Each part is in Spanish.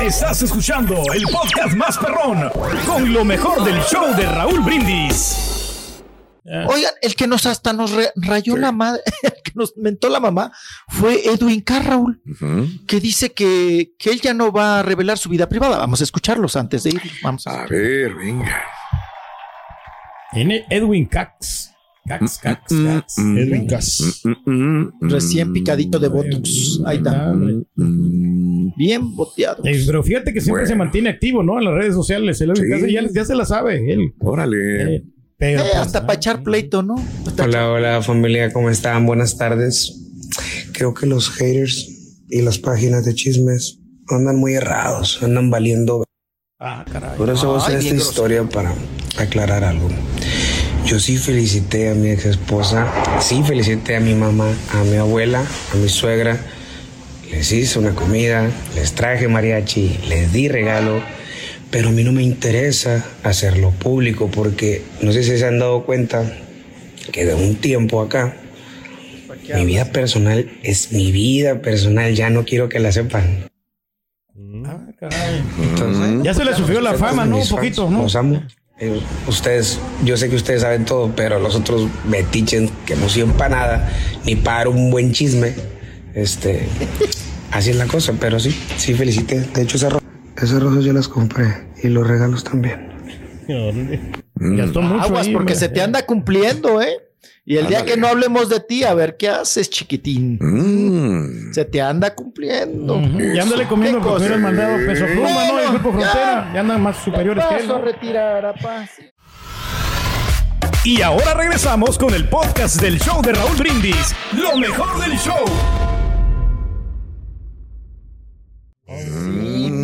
Estás escuchando el podcast más perrón con lo mejor del show de Raúl Brindis. Oigan, el que nos hasta nos rayó la madre, el que nos mentó la mamá, fue Edwin Carraul, que dice que, que él ya no va a revelar su vida privada. Vamos a escucharlos antes de ir. Vamos a A ver, venga. Tiene Edwin Cax. Cax, Cax, Cax. Edwin Cax. recién picadito de Botox. Ahí está. Bien boteado. Eh, Pero fíjate que siempre Bueno. se mantiene activo, ¿no? En las redes sociales. El Edwin Sí. Cax ya, ya se la sabe. Él. Órale. Eh, pero, Eh, pues, hasta para echar pleito, ¿no? Hasta Hola, hola familia, ¿cómo están? Buenas tardes. Creo que los haters y las páginas de chismes andan muy errados, andan valiendo. Ah, caray. Por eso voy a hacer esta historia para aclarar algo. Yo sí felicité a mi ex esposa, sí felicité a mi mamá, a mi abuela, a mi suegra. Les hice una comida, les traje mariachi, les di regalo, pero a mí no me interesa hacerlo público porque no sé si se han dado cuenta que de un tiempo acá mi vida personal es mi vida personal, ya no quiero que la sepan. Ah, caray. Entonces, Ya se le sufrió la fama, ¿no? Un poquito, ¿no? Los amo. Eh, ustedes, yo sé que ustedes saben todo, pero los otros metichen que no sirven para nada, ni para un buen chisme. Este, así es la cosa, pero sí, sí felicité. De hecho, esas, ro- esas rosas yo las compré y los regalos también. Gastó mucho Aguas, ahí, porque se te anda cumpliendo, ¿eh? Y el día Ándale. que no hablemos de ti, a ver qué haces, chiquitín. Mm. Se te anda cumpliendo. Ujú. Y ándale comiendo ¿Qué porque cosa? hubieras mandado peso pluma, ¿no? El grupo Bueno, frontera. Ya andan más superiores que él. ¿no? retirar a paz. Y ahora regresamos con el podcast del show de Raúl Brindis. Lo mejor del show. Mm.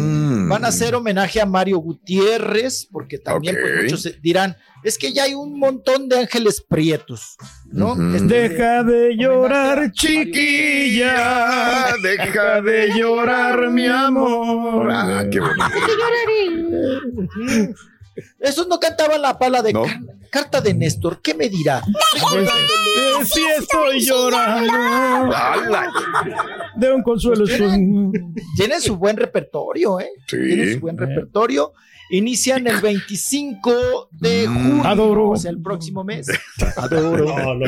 Van a hacer homenaje a Mario Gutiérrez, porque también pues, Ok. muchos se- dirán, es que ya hay un montón de ángeles prietos, ¿no? Ujú. Este, Deja de llorar, chiquilla. Deja de llorar, mi amor. Ah, qué bonito. Esos no cantaban la pala de No. car- carta de Néstor, ¿qué me dirá? Eh, Sí estoy llorando de un consuelo. Tienen su buen repertorio, ¿eh? Sí. Tienen su buen repertorio. Inician el 25 de Mm. junio, Adoro. o sea, el próximo mes. Adoro. No, no,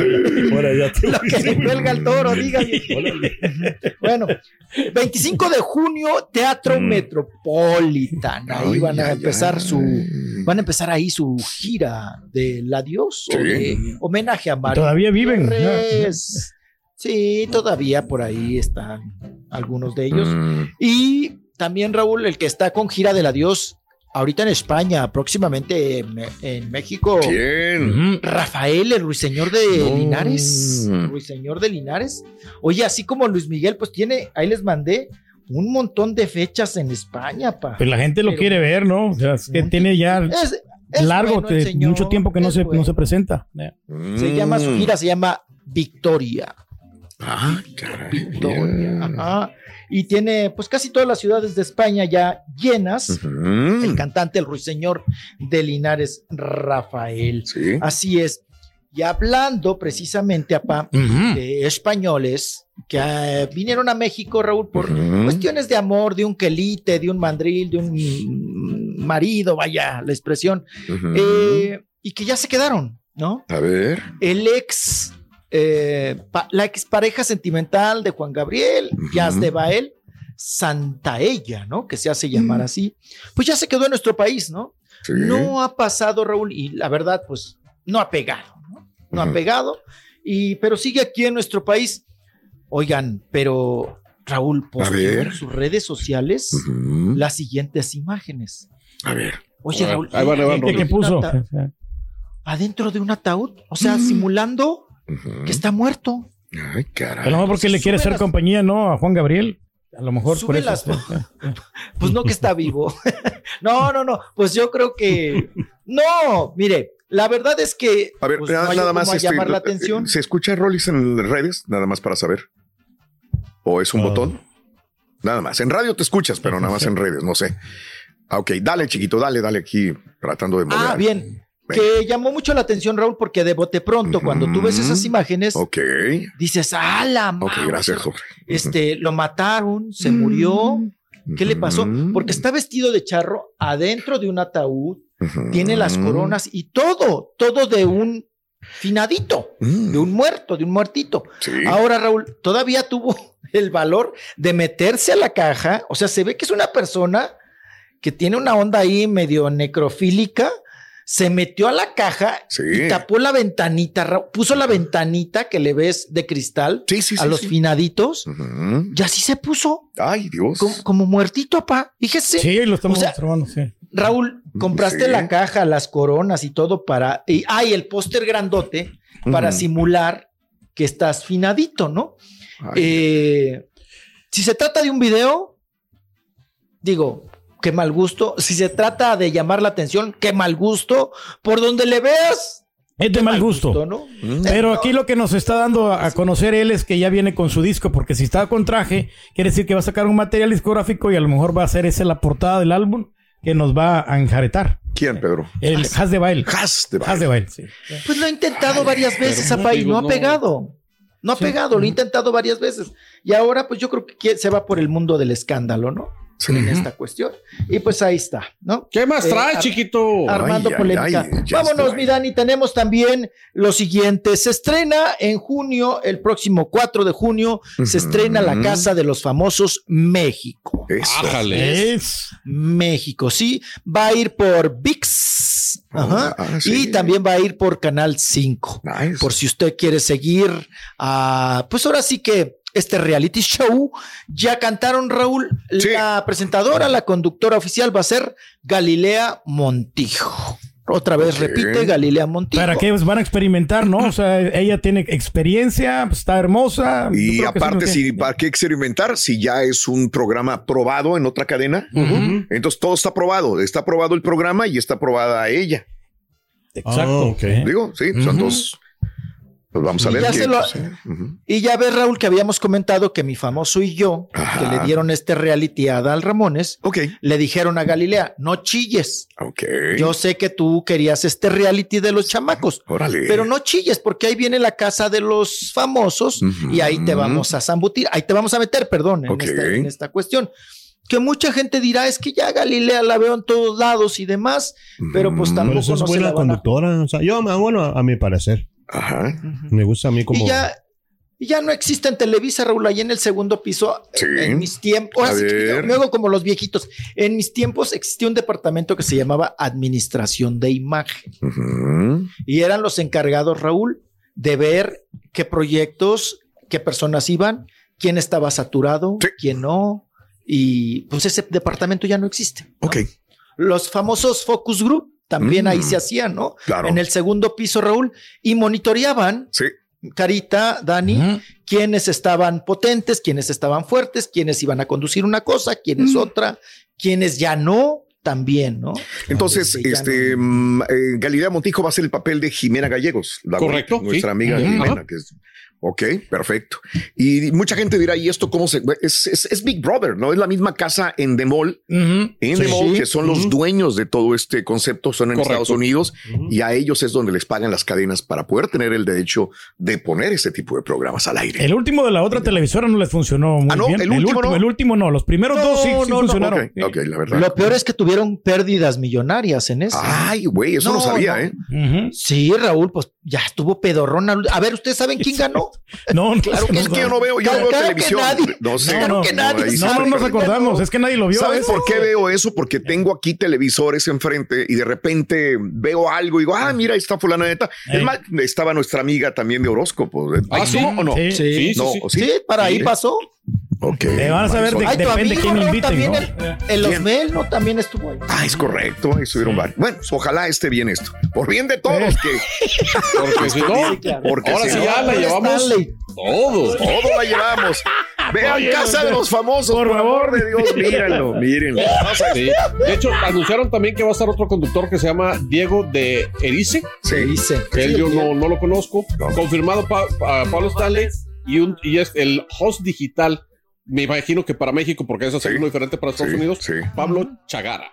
ya te Lo que le cuelga el toro, dígame. Bueno, 25 de junio, Teatro Metropolitan. Ahí Ay, van a ay, empezar ay. su, van a empezar ahí su gira del adiós o Sí. de homenaje a Mario. Todavía viven. Sí, todavía por ahí están algunos de ellos. Mm. Y también Raúl, el que está con gira del adiós ahorita en España, próximamente en, en México. ¿Quién? Rafael, el ruiseñor de No. Linares. Ruiseñor de Linares. Oye, así como Luis Miguel, pues tiene, ahí les mandé un montón de fechas en España, pa. Pues la gente lo Pero- quiere ver, ¿no? O sea, es que tiene ya Es, es largo, bueno el te- señor, mucho tiempo que no se, bueno. no se presenta. Se llama su gira, se llama Victoria. Ah, caray. Victoria, ajá. Y tiene pues casi todas las ciudades de España ya llenas. El cantante, el ruiseñor de Linares, Rafael. Sí. Así es. Y hablando precisamente, apá, Ujú. de españoles que eh, vinieron a México, Raúl, por cuestiones de amor, de un quelite, de un mandril, de un marido, vaya la expresión, eh, y que ya se quedaron, ¿no? A ver. El ex, eh, la ex pareja sentimental de Juan Gabriel, Jazz de Bael, Santaella, ¿no? Que se hace llamar así, pues ya se quedó en nuestro país, ¿no? Sí. No ha pasado, Raúl, y la verdad, pues no ha pegado, ¿no? Ha pegado, y, pero sigue aquí en nuestro país. Oigan, pero Raúl posteó ver. en sus redes sociales las siguientes imágenes. A ver. Oye, Raúl, ahí van, ahí van, adentro ¿Qué, qué de un puso? Adentro de un ataúd, o sea, simulando que está muerto. Ay, caray. A lo mejor porque le quiere hacer las- compañía, ¿no? A Juan Gabriel. A lo mejor por eso. las Pues no que está vivo. no, no, no. Pues yo creo que. No, mire, la verdad es que. A ver, pues, nada, no más. este, llamar la atención. ¿Se escucha Rollis en redes? Nada más para saber. ¿O es un Ah. botón? Nada más. En radio te escuchas, pero nada más en redes, no sé. Ah, Ok, dale, chiquito, dale, dale aquí, tratando de mover. Ah, bien. Venga. Que llamó mucho la atención, Raúl, porque de bote pronto, cuando tú ves esas imágenes, Ok, dices, ¡ah, la ok, madre! gracias, Jorge. Este, lo mataron, se murió. ¿Qué le pasó? Porque está vestido de charro adentro de un ataúd, Tiene las coronas y todo, todo de un finadito, Mm, de un muerto, de un muertito. Sí. Ahora, Raúl, todavía tuvo el valor de meterse a la caja. O sea, se ve que es una persona que tiene una onda ahí medio necrofílica. Se metió a la caja Sí. y tapó la ventanita, Raúl, puso la ventanita que le ves de cristal Sí, sí, a sí, los sí. finaditos. Y así se puso, Ay, Dios. como, como muertito, papá. Fíjese. Sí, lo estamos O sea, observando, sí. Raúl, compraste Sí. la caja, las coronas y todo para. Y, ah, y el póster grandote para simular que estás finadito, ¿no? Ay, Eh, si se trata de un video, digo, qué mal gusto. Si se trata de llamar la atención, qué mal gusto. Por donde le veas, Es de mal gusto. ¿no? Mm. Pero aquí lo que nos está dando a a conocer él es que ya viene con su disco, porque si está con traje, quiere decir que va a sacar un material discográfico y a lo mejor va a ser esa la portada del álbum que nos va a enjaretar. ¿Quién, Pedro? El Has de Bail. Has de Has de Bail, sí. Pues lo he intentado varias veces, no, apa, y digo, no ha pegado. No ha pegado, lo he intentado varias veces. Y ahora, pues yo creo que se va por el mundo del escándalo, ¿no? Sí. En esta cuestión. Y pues ahí está, ¿no? ¿Qué más Eh, trae, chiquito? Armando Ay, polémica. ay, Vámonos, estoy. mi Dani. Tenemos también lo siguiente. Se estrena en junio, el próximo 4 de junio, se estrena La Casa de los Famosos México. Es. México, sí. Va a ir por VIX. Ajá. Ah, sí. Y también va a ir por Canal 5. Nice. Por si usted quiere seguir, a, pues ahora sí que este reality show, ya cantaron Raúl, Sí. la presentadora, la conductora oficial va a ser Galilea Montijo. Otra vez repite Galilea Montijo. ¿Para qué van a experimentar, no? O sea, ella tiene experiencia, pues, está hermosa. Y sí, aparte, si ¿para qué experimentar si ya es un programa probado en otra cadena? Entonces todo está probado. Está probado el programa y está probada ella. Exacto. Ah. Digo, sí, son dos. Pues vamos a Y ver. ya qué- se lo- sí, ujú. Y ya ves, Raúl, que habíamos comentado que mi famoso y yo, Ajá. que le dieron este reality a Adal Ramones, Ok, le dijeron a Galilea, no chilles. ok. Yo sé que tú querías este reality de los chamacos, Órale. pero no chilles porque ahí viene la casa de los famosos Ujú. y ahí te vamos a zambutir, ahí te vamos a meter, perdón, en, esta, en esta cuestión. Que mucha gente dirá, es que ya Galilea la veo en todos lados y demás, pero pues tampoco Pero eso es no se buena la van a- conductora. O sea, yo, bueno, a mi parecer. Ajá. Me gusta a mí como. Y ya, no existe en Televisa, Raúl, ahí en el segundo piso. Sí. En mis tiempos, A ver. hago como los viejitos. En mis tiempos existía un departamento que se llamaba Administración de Imagen. Y eran los encargados, Raúl, de ver qué proyectos, qué personas iban, quién estaba saturado, Sí. quién no. Y pues ese departamento ya no existe. ¿no? Ok, Los famosos focus group también ahí Mm. se hacían, ¿no? claro. En el segundo piso, Raúl, y monitoreaban, Sí. Carita, Dani, Ujú. quiénes estaban potentes, quiénes estaban fuertes, quiénes iban a conducir una cosa, quiénes otra, quiénes ya no, también, ¿no? Entonces, Sí, este mm, eh, Galilea Montijo va a ser el papel de Jimena Gallegos, la Correcto, nuestra sí. amiga. Jimena, que es Ok, perfecto. Y mucha gente dirá, ¿y esto cómo se...? Es, es- es Big Brother, ¿no? Es la misma casa en The Mall, en The Sí. Que son los dueños de todo este concepto, son en Correcto. Estados Unidos, y a ellos es donde les pagan las cadenas para poder tener el derecho de poner ese tipo de programas al aire. El último de la otra televisora no les funcionó muy Ah, no, bien. el último no. el último no. Los primeros No, dos sí, sí no, no, funcionaron. Ok, ok, la verdad. Lo peor es que tuvieron pérdidas millonarias en eso. Ay, güey, eso no, No, sabía, no. ¿eh? Sí, Raúl, pues ya estuvo pedorrón. A ver, ¿ustedes saben quién ganó? No, no, Claro no, Es que yo no veo, yo no Claro veo que televisión. nadie. No sé. No, no, que nadie no, no nos acordamos. Es que nadie lo vio. ¿Saben eso. por qué veo eso? Porque tengo aquí televisores enfrente y de repente veo algo y digo, ah, mira, ahí está fulana neta. Es Ey. más, estaba nuestra amiga también de horóscopo. Ah, sí. ¿No o no? Sí. Sí, sí, No, sí. ¿sí? Para ahí pasó. Ok. Te van a saber de- Ay, depende quién Raúl, inviten, también ¿no? el, el. Osmel, ¿no? También estuvo ahí. Ah, es correcto. Ahí estuvieron varios. Bueno, pues, ojalá esté bien esto. Por bien de todos, que Porque si no, claro. porque ahora si sí no, ya la Con llevamos Stanley. todos. todo la llevamos. Vean Oye, Casa de los Famosos, por por favor de Dios, mírenlo, mírenlo. Sí. De hecho, anunciaron también que va a estar otro conductor que se llama Diego de Erice, Sí. Que él yo no, no lo conozco. No. Confirmado pa- pa- Pablo Stanley y, un, y es el host digital. Me imagino que para México, porque es hacer Sí. uno diferente para Estados Sí, Unidos. sí. Pablo Chagara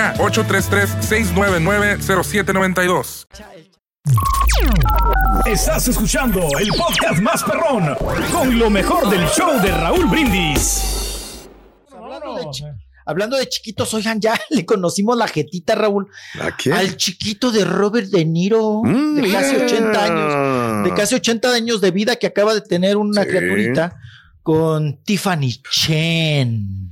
833-699-0792. Estás escuchando el podcast más perrón con lo mejor del show de Raúl Brindis. Hablando de, chi- hablando de chiquitos, oigan, ya le conocimos la jetita, Raúl. ¿A quién? Al chiquito de Robert De Niro, Mm, de casi mira. 80 años, de casi 80 años de vida que acaba de tener una Sí. criaturita con Tiffany Chen.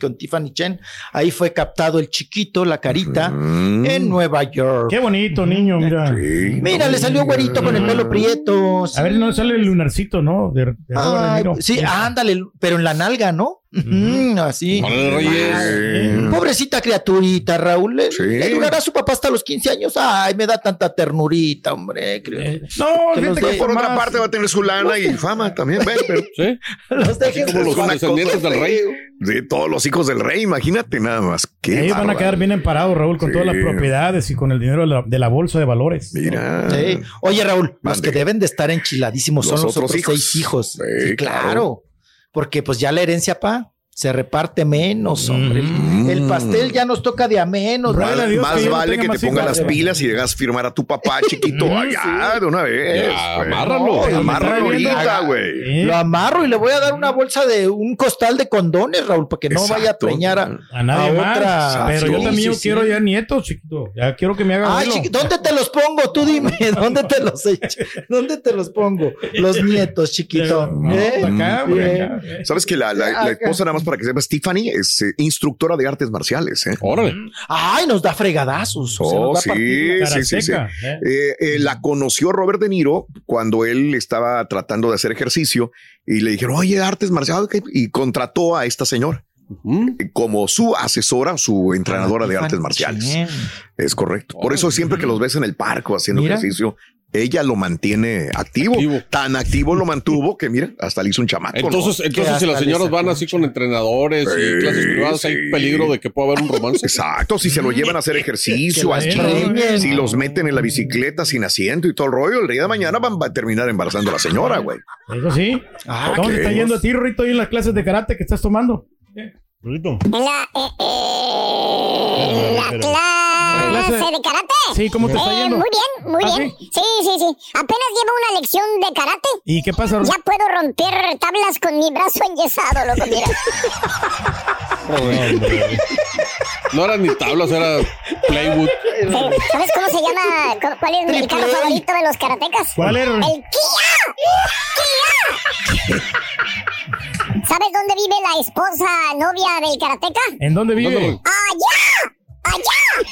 Con Tiffany Chen. Ahí fue captado el chiquito, la carita, Mm. en Nueva York. Qué bonito, niño, mira. Sí. Mira, le salió güerito con el pelo prieto. A ver, no sale el lunarcito, ¿no? De, de Ay, sí, ándale, pero en la nalga, ¿no? Ujú, así. Sí. Pobrecita criaturita, Raúl. Le, Sí. le durará a su papá hasta los 15 años. Ay, me da tanta ternurita, hombre. creo. Eh, no, Que que Por otra más- parte va a tener su lana y fama también, ven, pero ¿Sí? Los dejen como los descendientes del rey. de todos los hijos del rey, imagínate nada más. Qué Ellos van a quedar bien emparados, Raúl, con Sí. todas las propiedades y con el dinero de la, de la bolsa de valores. Mira. Sí. Oye, Raúl, los que deben de estar enchiladísimos son Los los otros otros hijos. seis hijos. Sí, Sí, claro. claro. Porque pues ya la herencia, pa, se reparte menos, hombre. Mm. El pastel ya nos toca de a menos. Más, Dios más que yo no vale que más te ponga las pilas y dejas firmar a tu papá chiquito allá de una vez. Ya, amárralo. No, amárralo ahorita, güey. ¿Eh? Lo amarro y le voy a dar una bolsa de un costal de condones, Raúl, para que no vaya a preñar a, A nadie a más. otra. Pero yo también sí, quiero sí. ya nietos, chiquito. Ya quiero que me haga Ay, abuelo. chiqui- ¿dónde te los pongo? Tú dime, ¿dónde te los echo? ¿Dónde te los pongo? Los nietos, chiquito. No, ¿Eh? acá, güey, Bien. acá. Sabes que la, la- la Acá. esposa, nada más para que sepas, Tiffany es eh, instructora de artes marciales. ¿eh? Órale. Ay, nos da fregadazos. se Oh, nos da sí, sí, sí, sí. ¿eh? Eh, eh, la conoció Robert De Niro cuando él estaba tratando de hacer ejercicio y le dijeron, oye, artes marciales, ok", y contrató a esta señora como su asesora, su entrenadora de artes marciales. Es correcto. Por eso siempre que los ves en el parque haciendo Mira. ejercicio, ella lo mantiene activo. Activo. Tan activo lo mantuvo que, mira, hasta le hizo un chamaco. ¿no? Entonces, entonces si las señoras van así con entrenadores Sí, y clases privadas, sí. hay peligro de que pueda haber un romance. Exacto, si se lo llevan a hacer ejercicio, la gym, si los meten en la bicicleta sin asiento y todo el rollo, el día de mañana van va a terminar embarazando a la señora, güey. Eso sí. Ah, ¿Cómo ok. te está yendo a ti, Rito, ahí en las clases de karate que estás tomando? Rito. La, eh, eh, la clase de karate. Sí, ¿cómo te está Eh, yendo? Muy bien, muy ¿Ah, bien. Sí, sí, sí. Apenas llevo una lección de karate. ¿Y qué pasa? Ya puedo romper tablas con mi brazo enyesado, loco, mira. No eran ni tablas, era playwood. Sí, ¿Sabes cómo se llama? cu- ¿Cuál es mi carro favorito de los karatecas? ¿Cuál era? El Kia. ¡Kia! ¿Sabes dónde vive la esposa novia del karateca? ¿En dónde vive? ¡Allá! ¡Allá!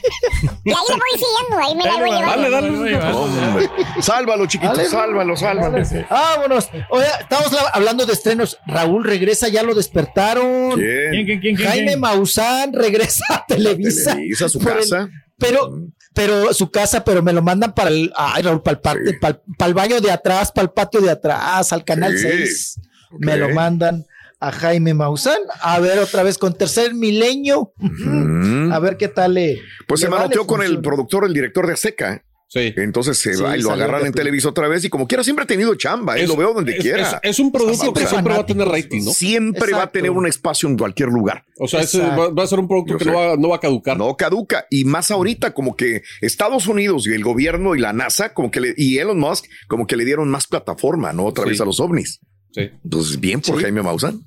Y ahí le voy siguiendo, ahí me la voy llevando. Hombre. Sálvalo, chiquito, Dale. sálvalo, sálvalo. Vámonos. Oye, estamos la- hablando de estrenos. Raúl regresa, ya lo despertaron. ¿Quién? ¿Quién, quién, quién, quién, Jaime? Maussan regresa a Televisa. Televisa, su Por el- casa. pero, pero su casa, pero me lo mandan para el, ay, Raúl, para el, parte- para el- para el baño de atrás, para el patio de atrás, al canal Sí. 6. Ok. Me lo mandan a Jaime Maussan. A ver otra vez con tercer milenio. A ver qué tal le. Pues se le manoteó con el productor, el director de Azteca. Sí. Entonces se Sí, va y lo agarran en Televisa otra vez y como quiera siempre ha tenido chamba, ¿eh? Lo veo donde es- quiera. es- es un producto Siempre que siempre va a tener rating, ¿no? Siempre va a tener un espacio en cualquier lugar. O sea, ese va, va a ser un producto Yo que no va, no va a caducar. No caduca. Y más ahorita, como que Estados Unidos y el gobierno y la NASA, como que le, y Elon Musk, como que le dieron más plataforma, ¿no? Otra Sí. vez a los ovnis. Sí. Entonces, bien por Sí. Jaime Maussan.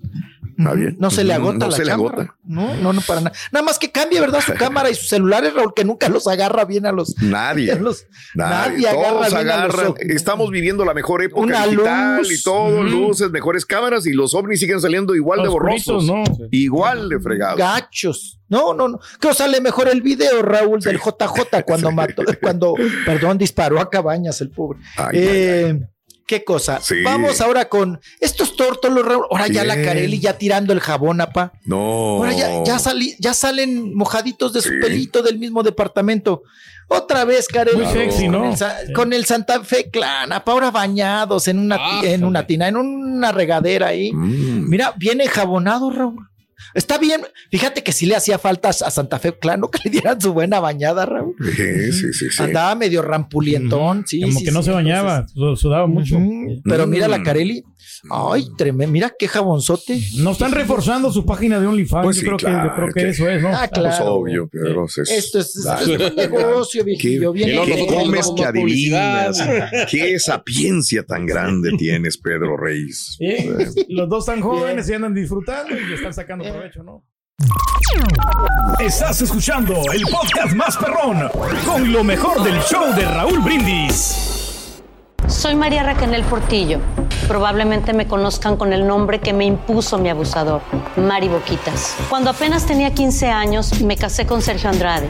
Está bien. No se le agota No la se le chamba, agota. No, no, no para nada. Nada más que cambie, ¿verdad? Su cámara y sus celulares, Raúl, que nunca los agarra bien a los. Nadie. a los- Nadie, nadie agarra todos bien a los. Estamos viviendo la mejor época Una digital luz. y todo, luces, mejores cámaras y los ovnis siguen saliendo igual de borrosos. ¿no? Igual de fregados. Gachos. No, no, no. Que os sale mejor el video, Raúl, del JJ cuando mató, cuando, perdón, disparó a Cabañas, el pobre. Ay, Eh, ¿Qué cosa? Sí. Vamos ahora con estos tórtolos, Raúl. Ahora ya la. Carelli ya tirando el jabón, apa. No. Ahora ya, ya, salí- ya salen mojaditos de su Sí. pelito del mismo departamento. Otra vez, Carelli. Muy sexy, Con ¿no? el Con el Santa Fe Clan, apa, ahora bañados en una, Ah, en una joder. tina, en una regadera ahí. Mm. Mira, viene jabonado, Raúl. Está bien. Fíjate que sí le hacía falta a Santa Fe Clan, ¿no? Que le dieran su buena bañada, Raúl. Sí, sí, sí, sí. Andaba medio rampulientón, sí. Como sí, que no sí, se bañaba, su- sudaba mucho. Pero mira la Mm. Carelli. Ay, tremendo. Mira qué jabonzote. No están reforzando su página de OnlyFans. Pues yo, creo que, claro, yo creo que que- eso es, ¿no? Ah, Pues claro. obvio, pero es- Esto es, Claro. esto es un negocio, viejillo. ¿Qué, Bien qué comes que adivinas? ¿Qué sapiencia tan grande tienes, Pedro Reyes? Sí, Los dos están jóvenes y andan disfrutando y están sacando provecho, ¿no? Estás escuchando el podcast más perrón con lo mejor del show de Raúl Brindis. Soy María Raquel Portillo. Probablemente me conozcan con el nombre que me impuso mi abusador, Mari Boquitas. Cuando apenas tenía 15 años, me casé con Sergio Andrade,